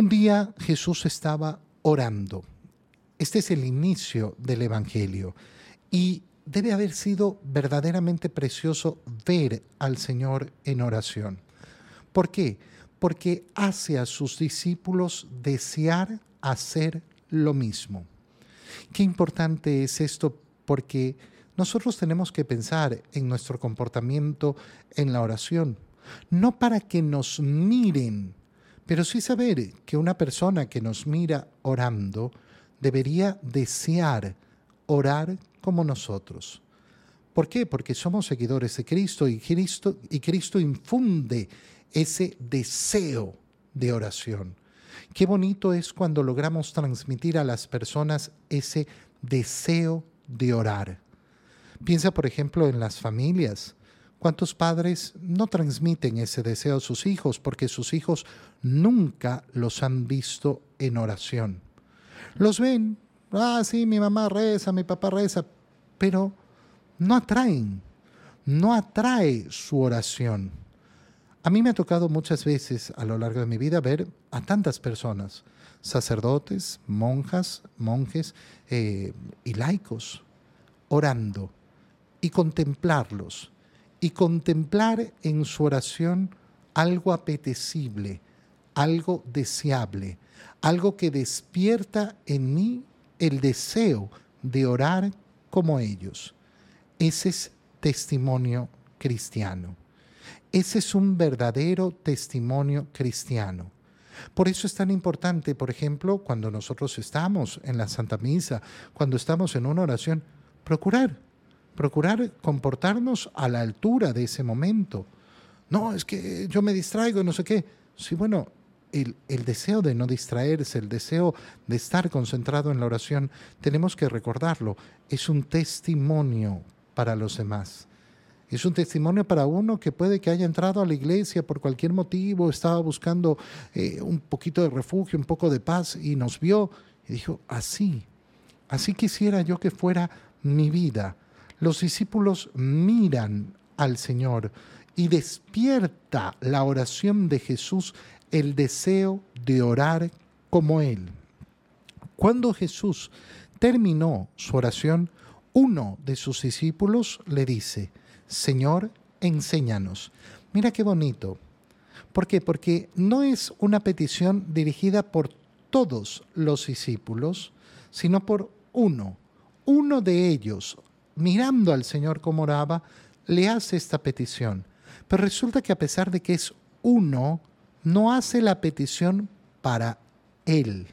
Un día Jesús estaba orando. Este es el inicio del Evangelio y debe haber sido verdaderamente precioso ver al Señor en oración. ¿Por qué? Porque hace a sus discípulos desear hacer lo mismo. Qué importante es esto porque nosotros tenemos que pensar en nuestro comportamiento en la oración, no para que nos miren, pero sí saber que una persona que nos mira orando debería desear orar como nosotros. ¿Por qué? Porque somos seguidores de Cristo y Cristo, y Cristo infunde ese deseo de oración. Qué bonito es cuando logramos transmitir a las personas ese deseo de orar. Piensa, por ejemplo, en las familias. ¿Cuántos padres no transmiten ese deseo a sus hijos porque sus hijos nunca los han visto en oración? Los ven, ah, sí, mi mamá reza, mi papá reza, pero no atraen, no atrae su oración. A mí me ha tocado muchas veces a lo largo de mi vida ver a tantas personas, sacerdotes, monjas, monjes eh, y laicos, orando y contemplarlos y contemplar en su oración algo apetecible, algo deseable, algo que despierta en mí el deseo de orar como ellos. Ese es testimonio cristiano. Ese es un verdadero testimonio cristiano. Por eso es tan importante, por ejemplo, cuando nosotros estamos en la Santa Misa, cuando estamos en una oración, procurar procurar comportarnos a la altura de ese momento. No, es que yo me distraigo, no sé qué. Sí, bueno, el, el, deseo de no distraerse, el deseo de estar concentrado en la oración, tenemos que recordarlo. Es un testimonio para los demás. Es un testimonio para uno que puede que haya entrado a la iglesia por cualquier motivo, estaba buscando eh, un poquito de refugio, un poco de paz y nos vio y dijo, así, así quisiera yo que fuera mi vida los discípulos miran al Señor y despierta la oración de Jesús el deseo de orar como Él. Cuando Jesús terminó su oración, uno de sus discípulos le dice, Señor, enséñanos. Mira qué bonito. ¿Por qué? Porque no es una petición dirigida por todos los discípulos, sino por uno. Uno de ellos, mirando al Señor como oraba, le hace esta petición. Pero resulta que a pesar de que es uno, no hace la petición para él,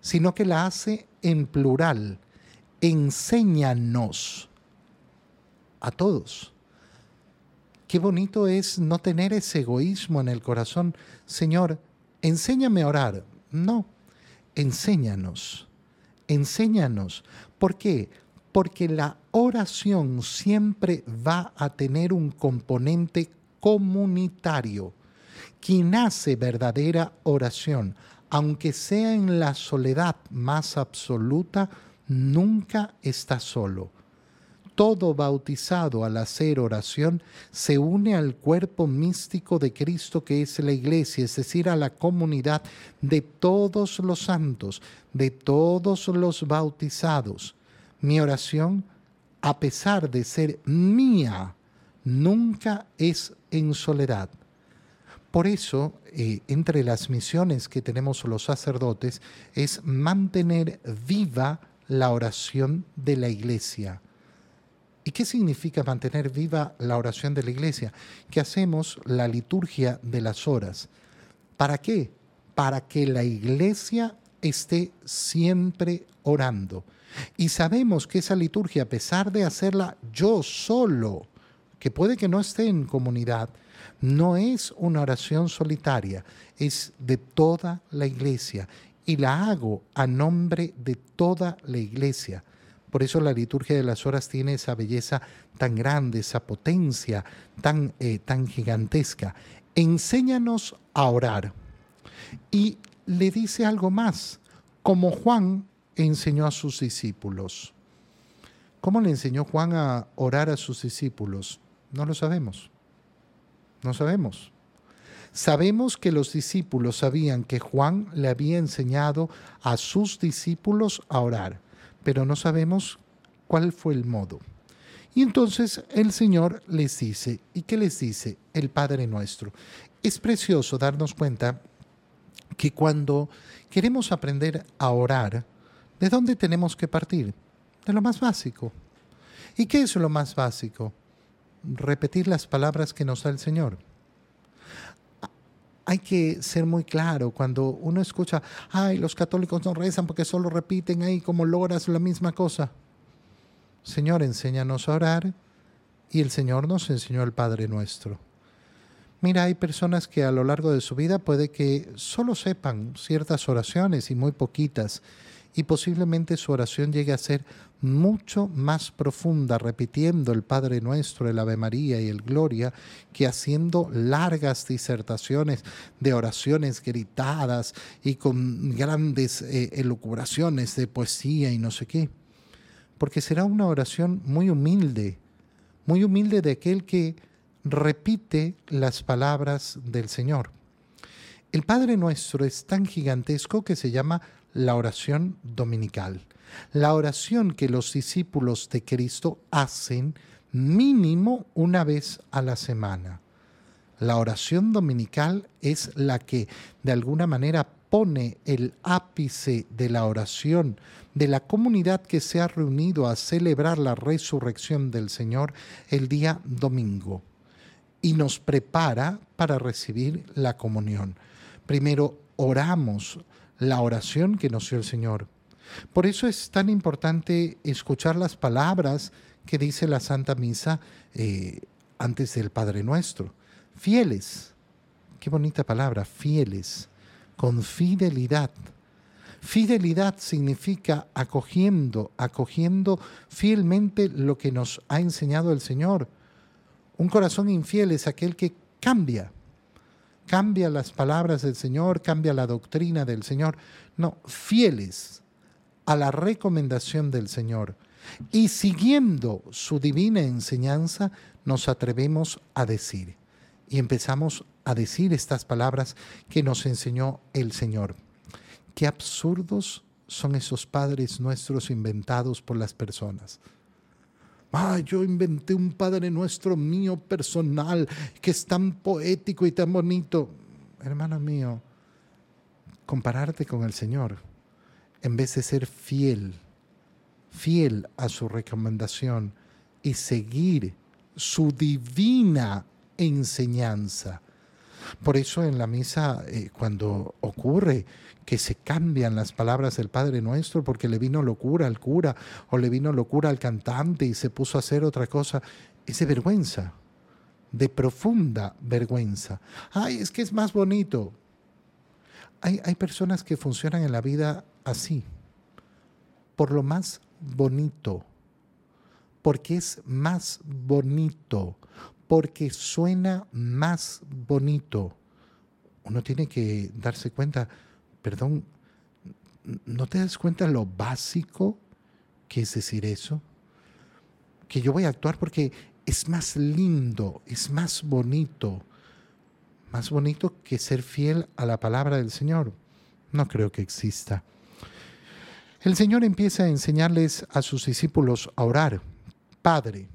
sino que la hace en plural. Enséñanos a todos. Qué bonito es no tener ese egoísmo en el corazón. Señor, enséñame a orar. No, enséñanos. Enséñanos. ¿Por qué? Porque la oración siempre va a tener un componente comunitario. Quien hace verdadera oración, aunque sea en la soledad más absoluta, nunca está solo. Todo bautizado al hacer oración se une al cuerpo místico de Cristo que es la iglesia, es decir, a la comunidad de todos los santos, de todos los bautizados mi oración, a pesar de ser mía, nunca es en soledad. Por eso, eh, entre las misiones que tenemos los sacerdotes es mantener viva la oración de la iglesia. ¿Y qué significa mantener viva la oración de la iglesia? Que hacemos la liturgia de las horas. ¿Para qué? Para que la iglesia esté siempre orando. Y sabemos que esa liturgia, a pesar de hacerla yo solo, que puede que no esté en comunidad, no es una oración solitaria, es de toda la iglesia y la hago a nombre de toda la iglesia. Por eso la liturgia de las horas tiene esa belleza tan grande, esa potencia tan, eh, tan gigantesca. Enséñanos a orar. Y le dice algo más, como Juan enseñó a sus discípulos. ¿Cómo le enseñó Juan a orar a sus discípulos? No lo sabemos. No sabemos. Sabemos que los discípulos sabían que Juan le había enseñado a sus discípulos a orar, pero no sabemos cuál fue el modo. Y entonces el Señor les dice, ¿y qué les dice? El Padre nuestro. Es precioso darnos cuenta que cuando queremos aprender a orar, ¿de dónde tenemos que partir? De lo más básico. ¿Y qué es lo más básico? Repetir las palabras que nos da el Señor. Hay que ser muy claro cuando uno escucha, ay, los católicos no rezan porque solo repiten ahí como logras la misma cosa. Señor, enséñanos a orar y el Señor nos enseñó el Padre nuestro. Mira, hay personas que a lo largo de su vida puede que solo sepan ciertas oraciones y muy poquitas, y posiblemente su oración llegue a ser mucho más profunda repitiendo el Padre Nuestro, el Ave María y el Gloria, que haciendo largas disertaciones de oraciones gritadas y con grandes eh, elucubraciones de poesía y no sé qué porque será una oración muy humilde, muy humilde de aquel que repite las palabras del Señor. El Padre Nuestro es tan gigantesco que se llama la oración dominical, la oración que los discípulos de Cristo hacen mínimo una vez a la semana. La oración dominical es la que de alguna manera pone el ápice de la oración de la comunidad que se ha reunido a celebrar la resurrección del Señor el día domingo y nos prepara para recibir la comunión. Primero oramos la oración que nos dio el Señor. Por eso es tan importante escuchar las palabras que dice la Santa Misa eh, antes del Padre Nuestro. Fieles, qué bonita palabra, fieles con fidelidad. Fidelidad significa acogiendo, acogiendo fielmente lo que nos ha enseñado el Señor. Un corazón infiel es aquel que cambia, cambia las palabras del Señor, cambia la doctrina del Señor. No, fieles a la recomendación del Señor. Y siguiendo su divina enseñanza, nos atrevemos a decir. Y empezamos a decir estas palabras que nos enseñó el Señor. Qué absurdos son esos padres nuestros inventados por las personas. Ah, yo inventé un Padre nuestro mío personal que es tan poético y tan bonito. Hermano mío, compararte con el Señor, en vez de ser fiel, fiel a su recomendación y seguir su divina enseñanza, por eso en la misa, eh, cuando ocurre que se cambian las palabras del Padre Nuestro porque le vino locura al cura o le vino locura al cantante y se puso a hacer otra cosa, es de vergüenza, de profunda vergüenza. Ay, es que es más bonito. Hay, hay personas que funcionan en la vida así, por lo más bonito, porque es más bonito, porque suena más bonito. Uno tiene que darse cuenta, perdón, ¿no te das cuenta lo básico que es decir eso? Que yo voy a actuar porque es más lindo, es más bonito, más bonito que ser fiel a la palabra del Señor. No creo que exista. El Señor empieza a enseñarles a sus discípulos a orar. Padre,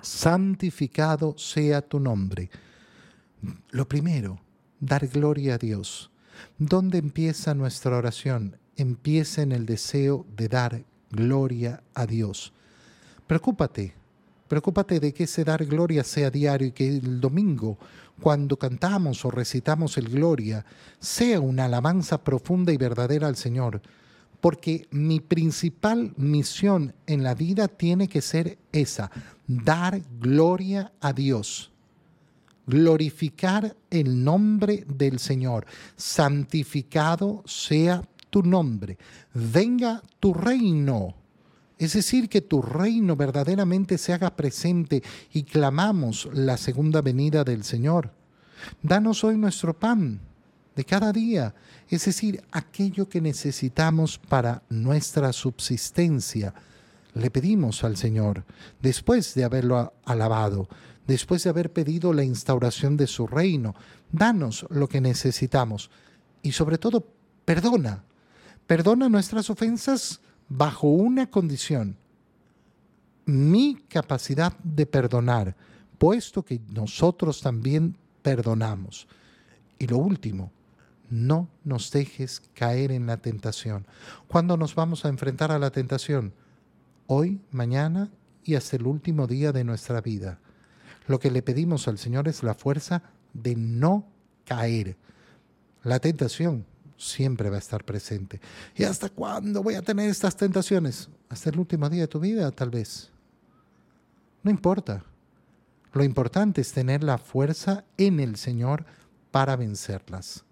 santificado sea tu nombre. Lo primero, dar gloria a Dios. ¿Dónde empieza nuestra oración? Empieza en el deseo de dar gloria a Dios. Preocúpate, preocúpate de que ese dar gloria sea diario y que el domingo, cuando cantamos o recitamos el gloria, sea una alabanza profunda y verdadera al Señor porque mi principal misión en la vida tiene que ser esa, dar gloria a Dios, glorificar el nombre del Señor, santificado sea tu nombre, venga tu reino. Es decir, que tu reino verdaderamente se haga presente y clamamos la segunda venida del Señor. Danos hoy nuestro pan de cada día, es decir, aquello que necesitamos para nuestra subsistencia. le pedimos al Señor, después de haberlo alabado, después de haber pedido la instauración de su reino, danos lo que necesitamos y sobre todo perdona. Perdona nuestras ofensas bajo una condición. Mi capacidad de perdonar, puesto que nosotros también perdonamos. Y lo último, no nos dejes caer en la tentación. ¿Cuándo nos vamos a enfrentar a la tentación? Hoy, mañana y hasta el último día de nuestra vida. Lo que le pedimos al Señor es la fuerza de no caer. La tentación siempre va a estar presente. ¿Y hasta cuándo voy a tener estas tentaciones? Hasta el último día de tu vida, tal vez. No importa. Lo importante es tener la fuerza en el Señor para vencerlas.